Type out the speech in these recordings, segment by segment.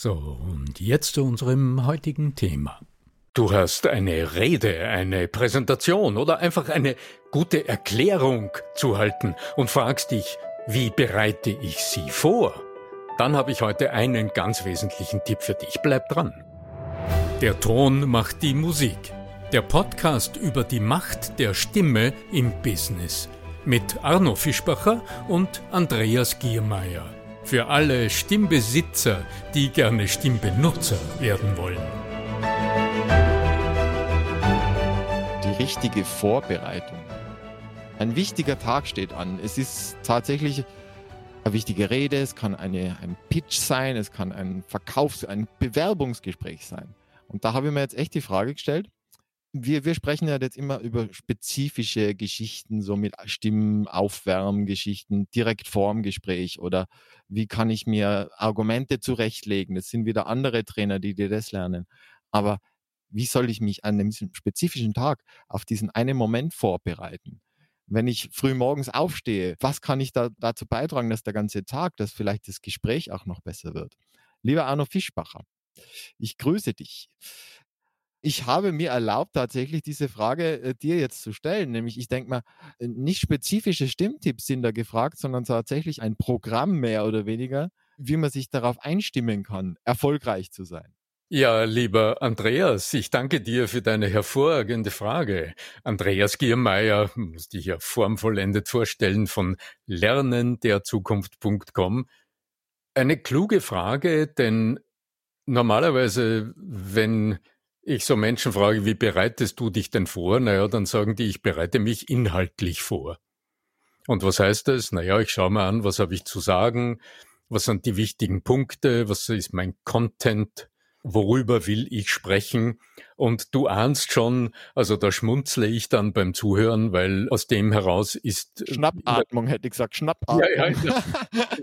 So, und jetzt zu unserem heutigen Thema. Du hast eine Rede, eine Präsentation oder einfach eine gute Erklärung zu halten und fragst dich, wie bereite ich sie vor? Dann habe ich heute einen ganz wesentlichen Tipp für dich. Bleib dran. Der Ton macht die Musik. Der Podcast über die Macht der Stimme im Business mit Arno Fischbacher und Andreas Giermeier. Für alle Stimmbesitzer, die gerne Stimmbenutzer werden wollen. Die richtige Vorbereitung. Ein wichtiger Tag steht an. Es ist tatsächlich eine wichtige Rede, es kann eine, ein Pitch sein, es kann ein Verkaufs-, ein Bewerbungsgespräch sein. Und da habe ich mir jetzt echt die Frage gestellt, wir, wir sprechen ja jetzt immer über spezifische Geschichten, so mit Stimmen, Aufwärmgeschichten, direkt vorm Gespräch oder wie kann ich mir Argumente zurechtlegen. Das sind wieder andere Trainer, die dir das lernen. Aber wie soll ich mich an einem spezifischen Tag auf diesen einen Moment vorbereiten? Wenn ich früh morgens aufstehe, was kann ich da dazu beitragen, dass der ganze Tag, dass vielleicht das Gespräch auch noch besser wird? Lieber Arno Fischbacher, ich grüße dich. Ich habe mir erlaubt, tatsächlich diese Frage äh, dir jetzt zu stellen. Nämlich, ich denke mal, äh, nicht spezifische Stimmtipps sind da gefragt, sondern tatsächlich ein Programm mehr oder weniger, wie man sich darauf einstimmen kann, erfolgreich zu sein. Ja, lieber Andreas, ich danke dir für deine hervorragende Frage. Andreas Giermeier, muss dich ja formvollendet vorstellen, von lernenderzukunft.com. Eine kluge Frage, denn normalerweise, wenn ich so Menschen frage, wie bereitest du dich denn vor? Naja, dann sagen die, ich bereite mich inhaltlich vor. Und was heißt das? Naja, ich schaue mir an, was habe ich zu sagen, was sind die wichtigen Punkte, was ist mein Content, worüber will ich sprechen? Und du ahnst schon, also da schmunzle ich dann beim Zuhören, weil aus dem heraus ist. Äh, Schnappatmung, hätte ich gesagt, Schnappatmung. Ja, ja,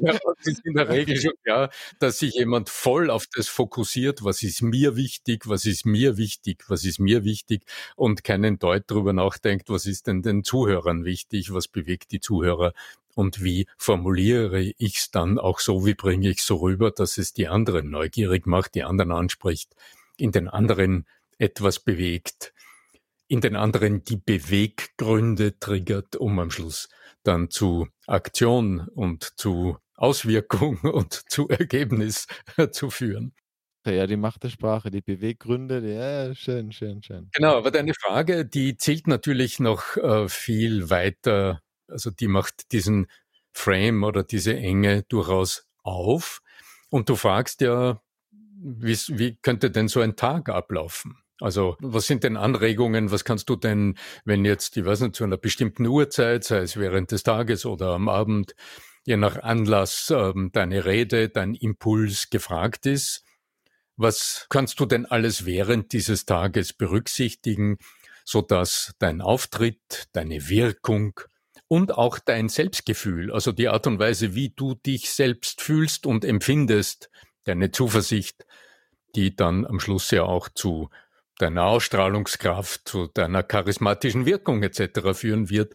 ja, es ist in der Regel schon klar, dass sich jemand voll auf das fokussiert, was ist mir wichtig, was ist mir wichtig, was ist mir wichtig und keinen Deut darüber nachdenkt, was ist denn den Zuhörern wichtig, was bewegt die Zuhörer und wie formuliere ich es dann auch so, wie bringe ich so rüber, dass es die anderen neugierig macht, die anderen anspricht, in den anderen etwas bewegt, in den anderen die Beweggründe triggert, um am Schluss dann zu Aktion und zu Auswirkung und zu Ergebnis zu führen. Ja, die Macht der Sprache, die Beweggründe, ja, schön, schön, schön. Genau, aber deine Frage, die zielt natürlich noch äh, viel weiter also die macht diesen Frame oder diese Enge durchaus auf. Und du fragst ja, wie, wie könnte denn so ein Tag ablaufen? Also was sind denn Anregungen? Was kannst du denn, wenn jetzt, ich weiß nicht, zu einer bestimmten Uhrzeit, sei es während des Tages oder am Abend, je nach Anlass ähm, deine Rede, dein Impuls gefragt ist, was kannst du denn alles während dieses Tages berücksichtigen, so dass dein Auftritt, deine Wirkung und auch dein Selbstgefühl, also die Art und Weise, wie du dich selbst fühlst und empfindest, deine Zuversicht, die dann am Schluss ja auch zu deiner Ausstrahlungskraft, zu deiner charismatischen Wirkung etc. führen wird.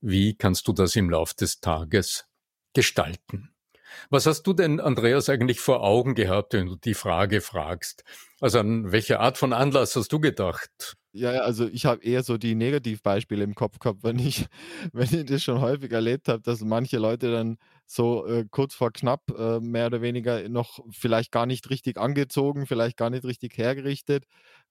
Wie kannst du das im Lauf des Tages gestalten? Was hast du denn, Andreas, eigentlich vor Augen gehabt, wenn du die Frage fragst? Also an welche Art von Anlass hast du gedacht? Ja, ja, also ich habe eher so die Negativbeispiele im Kopf gehabt, wenn ich, wenn ich das schon häufig erlebt habe, dass manche Leute dann so äh, kurz vor knapp äh, mehr oder weniger noch vielleicht gar nicht richtig angezogen, vielleicht gar nicht richtig hergerichtet,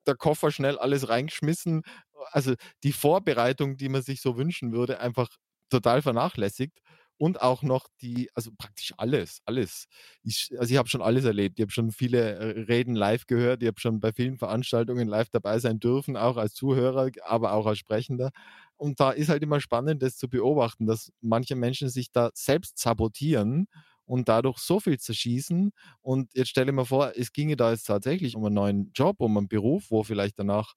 der Koffer schnell alles reingeschmissen. Also die Vorbereitung, die man sich so wünschen würde, einfach total vernachlässigt und auch noch die, also praktisch alles, alles. Ich, also ich habe schon alles erlebt. Ich habe schon viele äh, Reden live gehört. Ich habe schon bei vielen Veranstaltungen live dabei sein dürfen, auch als Zuhörer, aber auch als Sprechender. Und da ist halt immer spannend, das zu beobachten, dass manche Menschen sich da selbst sabotieren und dadurch so viel zerschießen. Und jetzt stelle ich mir vor, es ginge da jetzt tatsächlich um einen neuen Job, um einen Beruf, wo vielleicht danach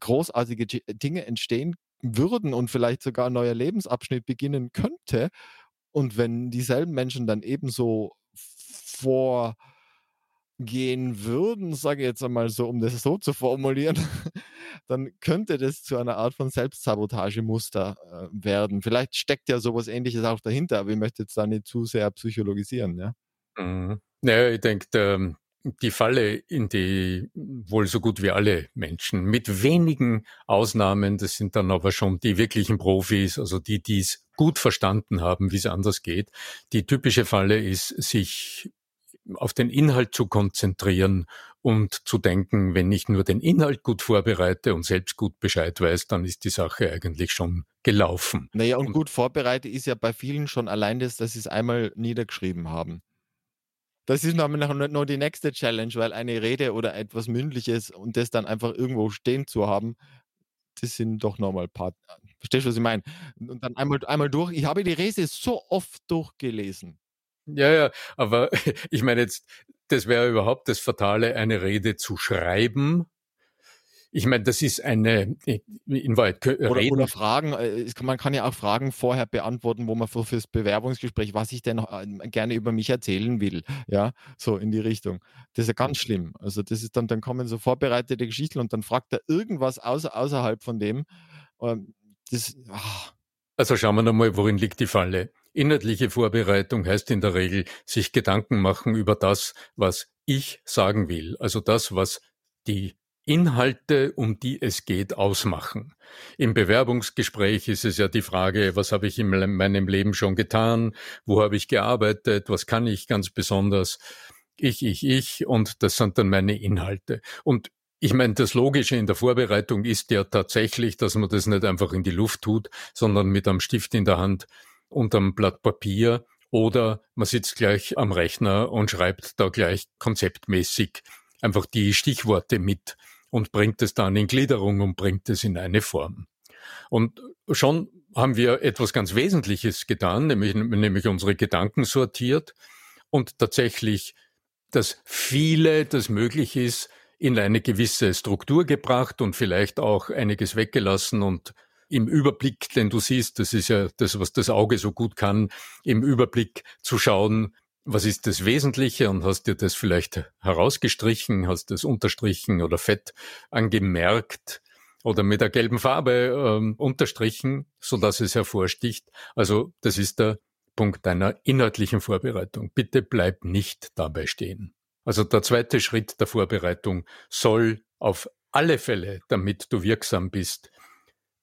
großartige Dinge entstehen würden und vielleicht sogar ein neuer Lebensabschnitt beginnen könnte. Und wenn dieselben Menschen dann ebenso vorgehen würden, sage ich jetzt einmal so, um das so zu formulieren, dann könnte das zu einer Art von Selbstsabotagemuster äh, werden. Vielleicht steckt ja sowas ähnliches auch dahinter, aber ich möchte jetzt da nicht zu sehr psychologisieren. Ja, mhm. ja ich denke, die Falle, in die wohl so gut wie alle Menschen, mit wenigen Ausnahmen, das sind dann aber schon die wirklichen Profis, also die, die es gut verstanden haben, wie es anders geht. Die typische Falle ist, sich auf den Inhalt zu konzentrieren und zu denken, wenn ich nur den Inhalt gut vorbereite und selbst gut Bescheid weiß, dann ist die Sache eigentlich schon gelaufen. Naja, und, und gut vorbereitet ist ja bei vielen schon allein das, dass sie es einmal niedergeschrieben haben. Das ist noch, noch die nächste Challenge, weil eine Rede oder etwas Mündliches und das dann einfach irgendwo stehen zu haben, das sind doch nochmal ein paar. Verstehst du, was ich meine? Und dann einmal, einmal durch. Ich habe die Rede so oft durchgelesen. Ja, ja, aber ich meine jetzt, das wäre überhaupt das Fatale, eine Rede zu schreiben ich meine, das ist eine in Wahrheit oder, reden. oder Fragen. Äh, man kann ja auch Fragen vorher beantworten, wo man für fürs Bewerbungsgespräch, was ich denn ähm, gerne über mich erzählen will. Ja, so in die Richtung. Das ist ja ganz schlimm. Also das ist dann, dann kommen so vorbereitete Geschichten und dann fragt er irgendwas außer, außerhalb von dem. Ähm, das, ach. Also schauen wir nochmal, worin liegt die Falle. Inhaltliche Vorbereitung heißt in der Regel, sich Gedanken machen über das, was ich sagen will. Also das, was die Inhalte, um die es geht, ausmachen. Im Bewerbungsgespräch ist es ja die Frage, was habe ich in meinem Leben schon getan, wo habe ich gearbeitet, was kann ich ganz besonders, ich, ich, ich, und das sind dann meine Inhalte. Und ich meine, das Logische in der Vorbereitung ist ja tatsächlich, dass man das nicht einfach in die Luft tut, sondern mit einem Stift in der Hand und einem Blatt Papier oder man sitzt gleich am Rechner und schreibt da gleich konzeptmäßig einfach die Stichworte mit und bringt es dann in Gliederung und bringt es in eine Form. Und schon haben wir etwas ganz Wesentliches getan, nämlich, nämlich unsere Gedanken sortiert und tatsächlich das viele, das möglich ist, in eine gewisse Struktur gebracht und vielleicht auch einiges weggelassen und im Überblick, denn du siehst, das ist ja das, was das Auge so gut kann, im Überblick zu schauen, was ist das Wesentliche und hast dir das vielleicht herausgestrichen, hast das unterstrichen oder fett angemerkt oder mit der gelben Farbe ähm, unterstrichen, so dass es hervorsticht. Also das ist der Punkt deiner inhaltlichen Vorbereitung. Bitte bleib nicht dabei stehen. Also der zweite Schritt der Vorbereitung soll auf alle Fälle, damit du wirksam bist,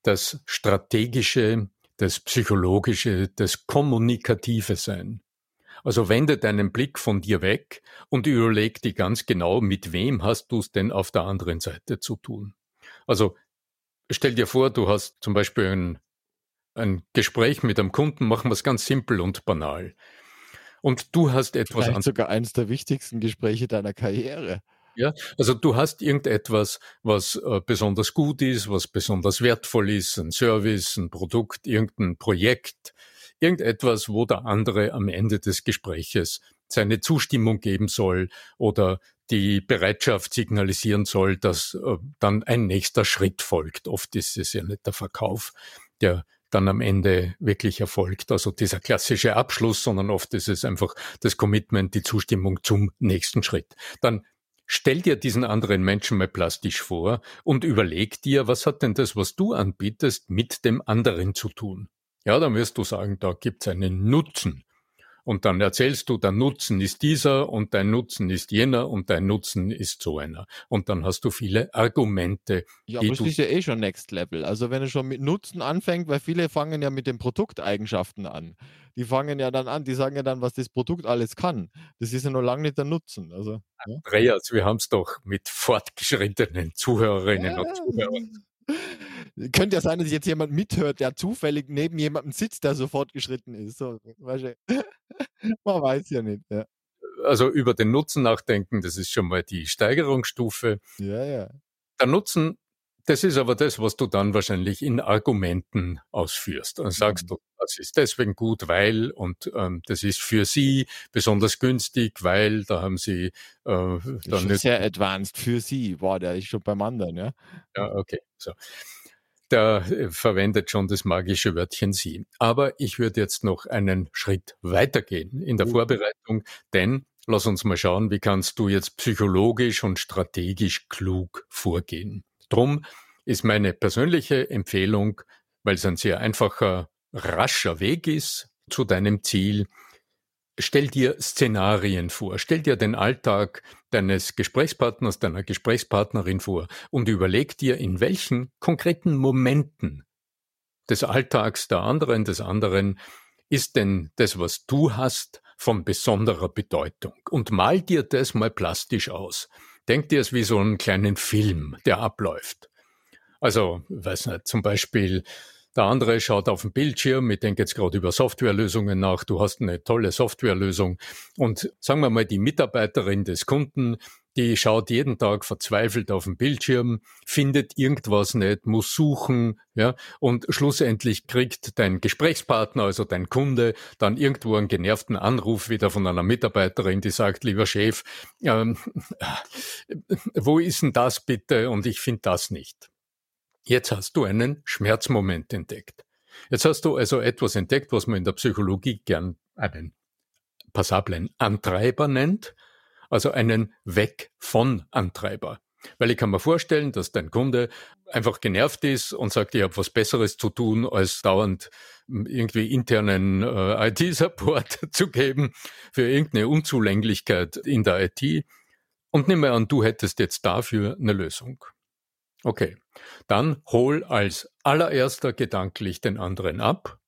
das strategische, das psychologische, das kommunikative sein. Also wende deinen Blick von dir weg und überleg dir ganz genau, mit wem hast du es denn auf der anderen Seite zu tun. Also stell dir vor, du hast zum Beispiel ein, ein Gespräch mit einem Kunden, machen wir es ganz simpel und banal. Und du hast etwas Vielleicht sogar eines der wichtigsten Gespräche deiner Karriere. Ja, also du hast irgendetwas, was äh, besonders gut ist, was besonders wertvoll ist, ein Service, ein Produkt, irgendein Projekt, irgendetwas, wo der andere am Ende des Gespräches seine Zustimmung geben soll oder die Bereitschaft signalisieren soll, dass äh, dann ein nächster Schritt folgt. Oft ist es ja nicht der Verkauf, der dann am Ende wirklich erfolgt, also dieser klassische Abschluss, sondern oft ist es einfach das Commitment, die Zustimmung zum nächsten Schritt. Dann stell dir diesen anderen Menschen mal plastisch vor und überleg dir, was hat denn das, was du anbietest, mit dem anderen zu tun? Ja, dann wirst du sagen, da gibt's einen Nutzen. Und dann erzählst du, dein Nutzen ist dieser und dein Nutzen ist jener und dein Nutzen ist so einer. Und dann hast du viele Argumente. Ja, aber das ist ja eh schon Next Level. Also wenn er schon mit Nutzen anfängt, weil viele fangen ja mit den Produkteigenschaften an. Die fangen ja dann an, die sagen ja dann, was das Produkt alles kann. Das ist ja noch lange nicht der Nutzen. Also, ja. Andreas, wir haben es doch mit fortgeschrittenen Zuhörerinnen ja. und Zuhörern könnte ja sein, dass jetzt jemand mithört, der zufällig neben jemandem sitzt, der so fortgeschritten ist. So, man weiß ja nicht. Ja. Also über den Nutzen nachdenken, das ist schon mal die Steigerungsstufe. Ja, ja. Der Nutzen, das ist aber das, was du dann wahrscheinlich in Argumenten ausführst. Dann sagst mhm. du, das ist deswegen gut, weil und ähm, das ist für sie besonders günstig, weil da haben sie äh, dann das ist sehr advanced für sie. Wow, der ist schon beim anderen, ja. Ja, okay. So der äh, verwendet schon das magische Wörtchen sie. Aber ich würde jetzt noch einen Schritt weitergehen in der Vorbereitung, denn lass uns mal schauen, wie kannst du jetzt psychologisch und strategisch klug vorgehen. Drum ist meine persönliche Empfehlung, weil es ein sehr einfacher, rascher Weg ist zu deinem Ziel, Stell dir Szenarien vor, stell dir den Alltag deines Gesprächspartners, deiner Gesprächspartnerin vor und überleg dir, in welchen konkreten Momenten des Alltags der anderen, des anderen, ist denn das, was du hast, von besonderer Bedeutung. Und mal dir das mal plastisch aus. Denk dir es wie so einen kleinen Film, der abläuft. Also, weiß nicht, zum Beispiel, der andere schaut auf den Bildschirm, ich denke jetzt gerade über Softwarelösungen nach, du hast eine tolle Softwarelösung und sagen wir mal, die Mitarbeiterin des Kunden, die schaut jeden Tag verzweifelt auf den Bildschirm, findet irgendwas nicht, muss suchen, ja, und schlussendlich kriegt dein Gesprächspartner, also dein Kunde, dann irgendwo einen genervten Anruf wieder von einer Mitarbeiterin, die sagt, lieber Chef, ähm, wo ist denn das bitte? Und ich finde das nicht. Jetzt hast du einen Schmerzmoment entdeckt. Jetzt hast du also etwas entdeckt, was man in der Psychologie gern einen passablen Antreiber nennt, also einen Weg von Antreiber. Weil ich kann mir vorstellen, dass dein Kunde einfach genervt ist und sagt, ich habe was Besseres zu tun, als dauernd irgendwie internen äh, IT-Support zu geben für irgendeine Unzulänglichkeit in der IT. Und nimm mal an, du hättest jetzt dafür eine Lösung. Okay, dann hol als allererster gedanklich den anderen ab,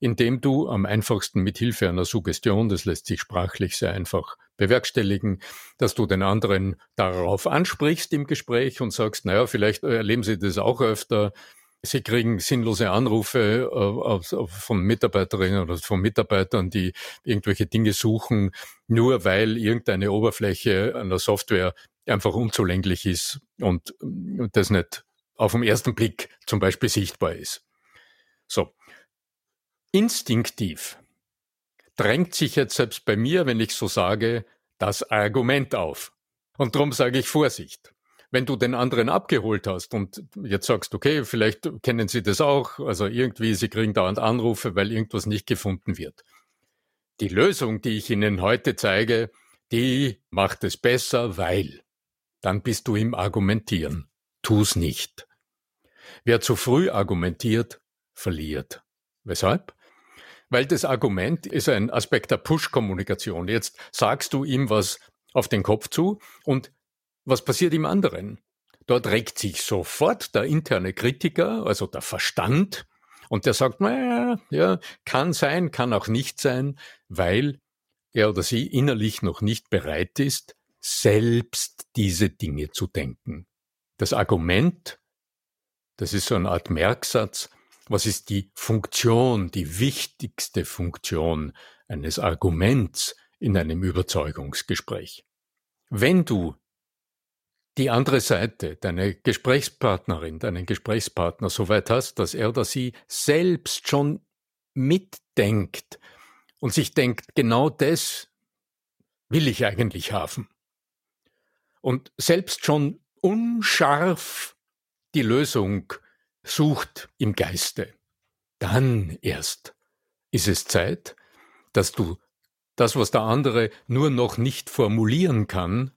indem du am einfachsten mit Hilfe einer Suggestion, das lässt sich sprachlich sehr einfach bewerkstelligen, dass du den anderen darauf ansprichst im Gespräch und sagst, naja, vielleicht erleben Sie das auch öfter, Sie kriegen sinnlose Anrufe äh, von Mitarbeiterinnen oder von Mitarbeitern, die irgendwelche Dinge suchen, nur weil irgendeine Oberfläche einer Software einfach unzulänglich ist und das nicht auf den ersten Blick zum Beispiel sichtbar ist. So. Instinktiv drängt sich jetzt selbst bei mir, wenn ich so sage, das Argument auf. Und darum sage ich Vorsicht. Wenn du den anderen abgeholt hast und jetzt sagst, okay, vielleicht kennen Sie das auch, also irgendwie, Sie kriegen dauernd Anrufe, weil irgendwas nicht gefunden wird. Die Lösung, die ich Ihnen heute zeige, die macht es besser, weil dann bist du im Argumentieren. Tu's nicht. Wer zu früh argumentiert, verliert. Weshalb? Weil das Argument ist ein Aspekt der Push-Kommunikation. Jetzt sagst du ihm was auf den Kopf zu und was passiert im anderen? Dort regt sich sofort der interne Kritiker, also der Verstand, und der sagt, naja, ja, kann sein, kann auch nicht sein, weil er oder sie innerlich noch nicht bereit ist, selbst diese Dinge zu denken. Das Argument, das ist so eine Art Merksatz, was ist die Funktion, die wichtigste Funktion eines Arguments in einem Überzeugungsgespräch? Wenn du die andere Seite, deine Gesprächspartnerin, deinen Gesprächspartner so weit hast, dass er oder sie selbst schon mitdenkt und sich denkt, genau das will ich eigentlich haben, und selbst schon unscharf die Lösung sucht im Geiste, dann erst ist es Zeit, dass du das, was der andere nur noch nicht formulieren kann,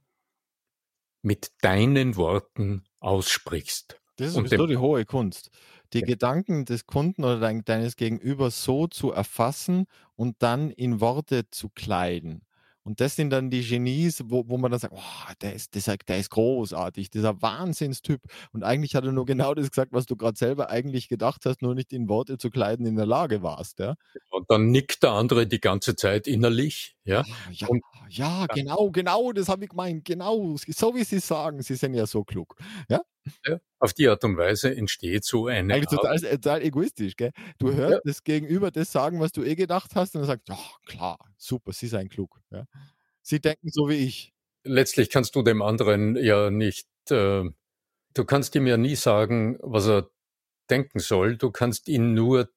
mit deinen Worten aussprichst. Das ist sowieso die hohe Kunst. die Gedanken des Kunden oder dein, deines Gegenüber so zu erfassen und dann in Worte zu kleiden. Und das sind dann die Genies, wo, wo man dann sagt, oh, der, ist, der, ist, der ist großartig, dieser Wahnsinnstyp. Und eigentlich hat er nur genau das gesagt, was du gerade selber eigentlich gedacht hast, nur nicht in Worte zu kleiden in der Lage warst. Ja? Und dann nickt der andere die ganze Zeit innerlich. Ja, ah, ja, und, ja genau, genau, das habe ich gemeint. Genau, so wie Sie sagen, Sie sind ja so klug. Ja? Ja, auf die Art und Weise entsteht so eine. Eigentlich total, total egoistisch, gell? Du hörst ja. das Gegenüber das sagen, was du eh gedacht hast, und dann sagst, ja, klar, super, sie seien klug. Ja? Sie denken so wie ich. Letztlich kannst du dem anderen ja nicht, äh, du kannst ihm ja nie sagen, was er denken soll. Du kannst ihn nur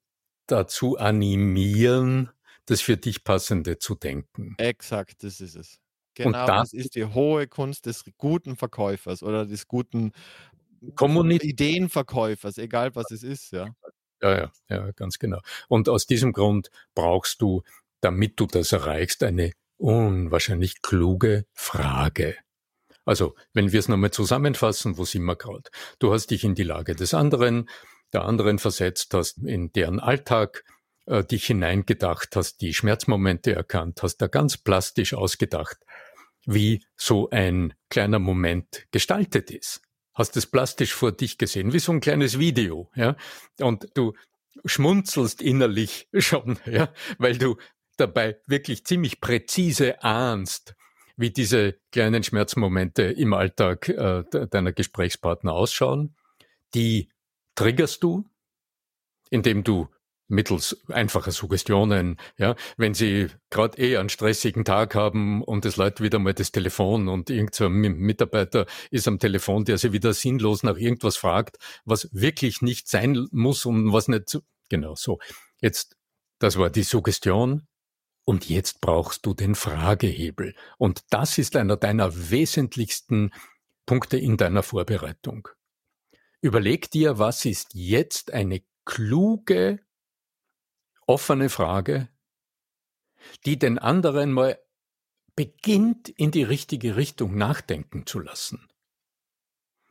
dazu animieren, das für dich Passende zu denken. Exakt, das ist es. Genau, das, das ist die hohe Kunst des guten Verkäufers oder des guten Ideenverkäufers, egal was es ist, ja. Ja, ja, ja, ganz genau. Und aus diesem Grund brauchst du, damit du das erreichst, eine unwahrscheinlich kluge Frage. Also, wenn wir es nochmal zusammenfassen, wo sind wir gerade? Du hast dich in die Lage des anderen, der anderen versetzt, hast in deren Alltag äh, dich hineingedacht, hast die Schmerzmomente erkannt, hast da ganz plastisch ausgedacht, wie so ein kleiner Moment gestaltet ist hast es plastisch vor dich gesehen, wie so ein kleines Video, ja. Und du schmunzelst innerlich schon, ja, weil du dabei wirklich ziemlich präzise ahnst, wie diese kleinen Schmerzmomente im Alltag äh, deiner Gesprächspartner ausschauen. Die triggerst du, indem du mittels einfacher Suggestionen, ja, wenn Sie gerade eh einen stressigen Tag haben und es läutet wieder mal das Telefon und irgendein Mitarbeiter ist am Telefon, der Sie wieder sinnlos nach irgendwas fragt, was wirklich nicht sein muss und was nicht, genau so. Jetzt, das war die Suggestion. Und jetzt brauchst du den Fragehebel. Und das ist einer deiner wesentlichsten Punkte in deiner Vorbereitung. Überleg dir, was ist jetzt eine kluge offene Frage, die den anderen mal beginnt in die richtige Richtung nachdenken zu lassen.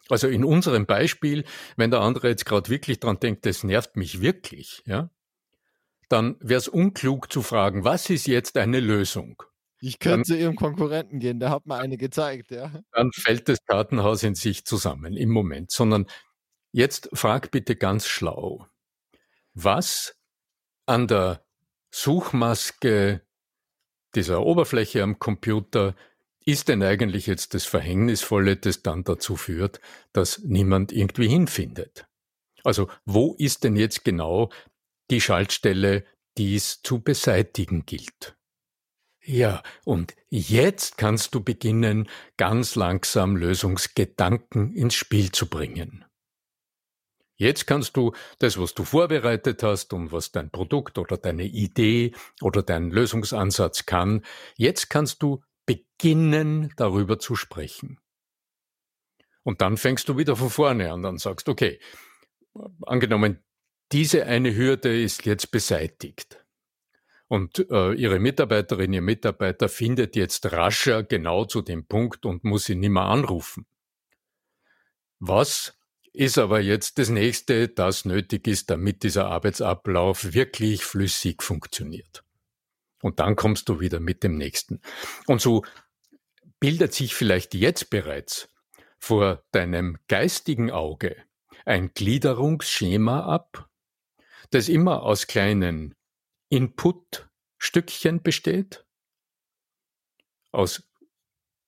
Also in unserem Beispiel, wenn der andere jetzt gerade wirklich dran denkt, das nervt mich wirklich, ja, dann wäre es unklug zu fragen, was ist jetzt eine Lösung? Ich könnte dann, zu Ihrem Konkurrenten gehen, der hat mir eine gezeigt, ja. Dann fällt das Kartenhaus in sich zusammen im Moment, sondern jetzt frag bitte ganz schlau. Was an der Suchmaske dieser Oberfläche am Computer ist denn eigentlich jetzt das Verhängnisvolle, das dann dazu führt, dass niemand irgendwie hinfindet? Also wo ist denn jetzt genau die Schaltstelle, die es zu beseitigen gilt? Ja, und jetzt kannst du beginnen, ganz langsam Lösungsgedanken ins Spiel zu bringen. Jetzt kannst du das, was du vorbereitet hast und was dein Produkt oder deine Idee oder dein Lösungsansatz kann, jetzt kannst du beginnen, darüber zu sprechen. Und dann fängst du wieder von vorne an und sagst, okay, angenommen, diese eine Hürde ist jetzt beseitigt. Und äh, Ihre Mitarbeiterin, Ihr Mitarbeiter findet jetzt rascher genau zu dem Punkt und muss ihn nicht mehr anrufen. Was ist aber jetzt das nächste, das nötig ist, damit dieser Arbeitsablauf wirklich flüssig funktioniert. Und dann kommst du wieder mit dem nächsten. Und so bildet sich vielleicht jetzt bereits vor deinem geistigen Auge ein Gliederungsschema ab, das immer aus kleinen Input-Stückchen besteht, aus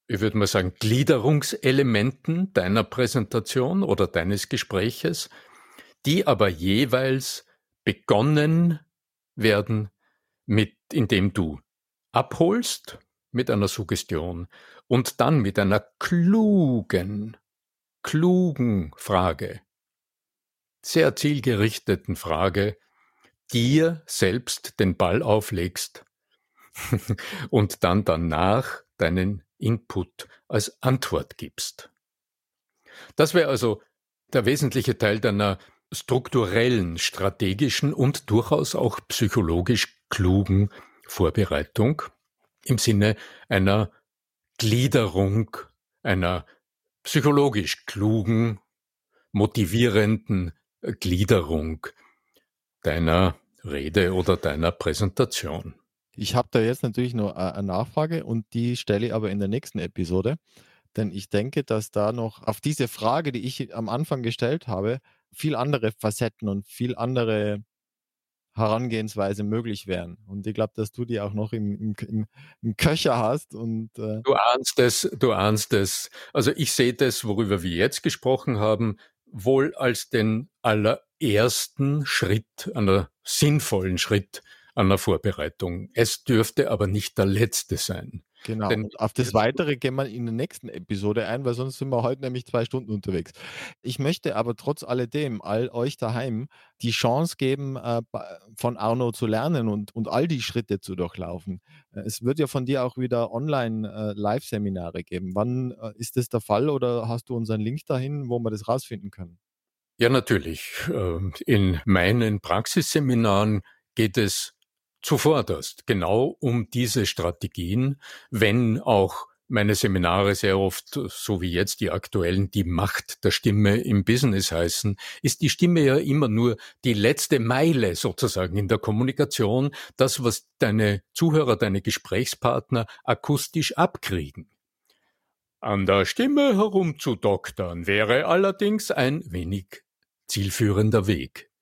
ich würde mal sagen, Gliederungselementen deiner Präsentation oder deines Gespräches, die aber jeweils begonnen werden mit, indem du abholst mit einer Suggestion und dann mit einer klugen, klugen Frage, sehr zielgerichteten Frage, dir selbst den Ball auflegst und dann danach deinen Input als Antwort gibst. Das wäre also der wesentliche Teil deiner strukturellen, strategischen und durchaus auch psychologisch klugen Vorbereitung im Sinne einer Gliederung, einer psychologisch klugen, motivierenden Gliederung deiner Rede oder deiner Präsentation. Ich habe da jetzt natürlich nur eine Nachfrage und die stelle ich aber in der nächsten Episode. Denn ich denke, dass da noch auf diese Frage, die ich am Anfang gestellt habe, viel andere Facetten und viel andere Herangehensweise möglich wären. Und ich glaube, dass du die auch noch im, im, im Köcher hast. Und, äh du ahnst es, du ahnst es. Also ich sehe das, worüber wir jetzt gesprochen haben, wohl als den allerersten Schritt, einer sinnvollen Schritt einer Vorbereitung. Es dürfte aber nicht der letzte sein. Genau. Denn auf das Weitere gehen wir in der nächsten Episode ein, weil sonst sind wir heute nämlich zwei Stunden unterwegs. Ich möchte aber trotz alledem all euch daheim die Chance geben, äh, von Arno zu lernen und, und all die Schritte zu durchlaufen. Äh, es wird ja von dir auch wieder online äh, geben. Wann ist das der Fall oder hast du unseren Link dahin, wo wir das rausfinden können? Ja, natürlich. Ähm, in meinen Praxisseminaren geht es zuvorderst genau um diese Strategien, wenn auch meine Seminare sehr oft, so wie jetzt die aktuellen, die Macht der Stimme im Business heißen, ist die Stimme ja immer nur die letzte Meile sozusagen in der Kommunikation, das, was deine Zuhörer, deine Gesprächspartner akustisch abkriegen. An der Stimme herumzudoktern wäre allerdings ein wenig zielführender Weg.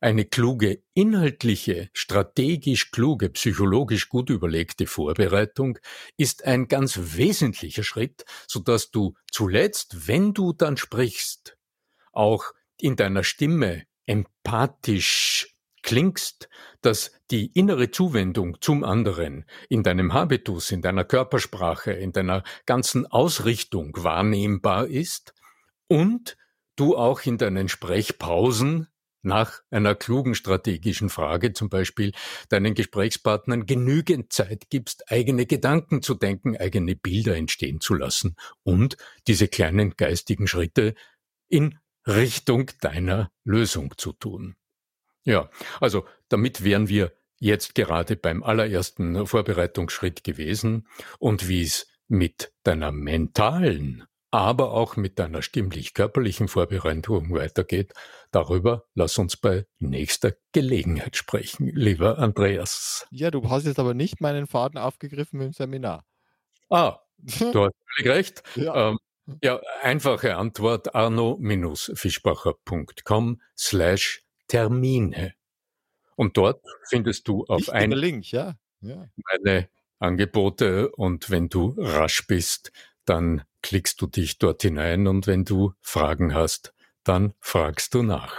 Eine kluge, inhaltliche, strategisch kluge, psychologisch gut überlegte Vorbereitung ist ein ganz wesentlicher Schritt, so dass du zuletzt, wenn du dann sprichst, auch in deiner Stimme empathisch klingst, dass die innere Zuwendung zum anderen in deinem Habitus, in deiner Körpersprache, in deiner ganzen Ausrichtung wahrnehmbar ist und du auch in deinen Sprechpausen nach einer klugen strategischen Frage zum Beispiel deinen Gesprächspartnern genügend Zeit gibst, eigene Gedanken zu denken, eigene Bilder entstehen zu lassen und diese kleinen geistigen Schritte in Richtung deiner Lösung zu tun. Ja, also damit wären wir jetzt gerade beim allerersten Vorbereitungsschritt gewesen und wie es mit deiner mentalen aber auch mit deiner stimmlich-körperlichen Vorbereitung weitergeht, darüber lass uns bei nächster Gelegenheit sprechen, lieber Andreas. Ja, du hast jetzt aber nicht meinen Faden aufgegriffen im Seminar. Ah, du hast völlig recht. ja. Ähm, ja, einfache Antwort arno-fischbacher.com slash Termine. Und dort findest du auf einen Link, ja. ja. meine Angebote und wenn du rasch bist, dann klickst du dich dort hinein und wenn du Fragen hast, dann fragst du nach.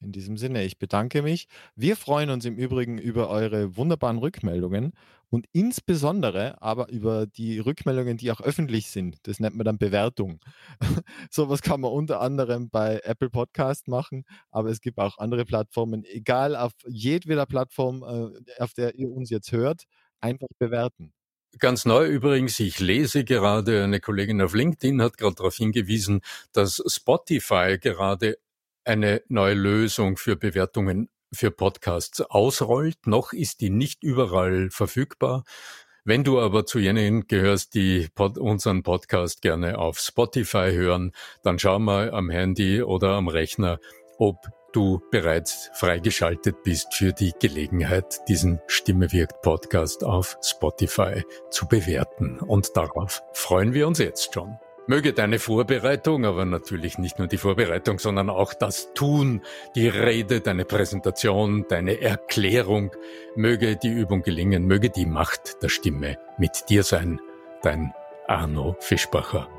In diesem Sinne, ich bedanke mich. Wir freuen uns im Übrigen über eure wunderbaren Rückmeldungen und insbesondere aber über die Rückmeldungen, die auch öffentlich sind. Das nennt man dann Bewertung. Sowas kann man unter anderem bei Apple Podcast machen, aber es gibt auch andere Plattformen. Egal auf jedweder Plattform, äh, auf der ihr uns jetzt hört, einfach bewerten. Ganz neu übrigens, ich lese gerade, eine Kollegin auf LinkedIn hat gerade darauf hingewiesen, dass Spotify gerade eine neue Lösung für Bewertungen für Podcasts ausrollt. Noch ist die nicht überall verfügbar. Wenn du aber zu jenen gehörst, die pod unseren Podcast gerne auf Spotify hören, dann schau mal am Handy oder am Rechner, ob du bereits freigeschaltet bist für die Gelegenheit, diesen Stimme wirkt Podcast auf Spotify zu bewerten. Und darauf freuen wir uns jetzt schon. Möge deine Vorbereitung, aber natürlich nicht nur die Vorbereitung, sondern auch das Tun, die Rede, deine Präsentation, deine Erklärung, möge die Übung gelingen, möge die Macht der Stimme mit dir sein. Dein Arno Fischbacher.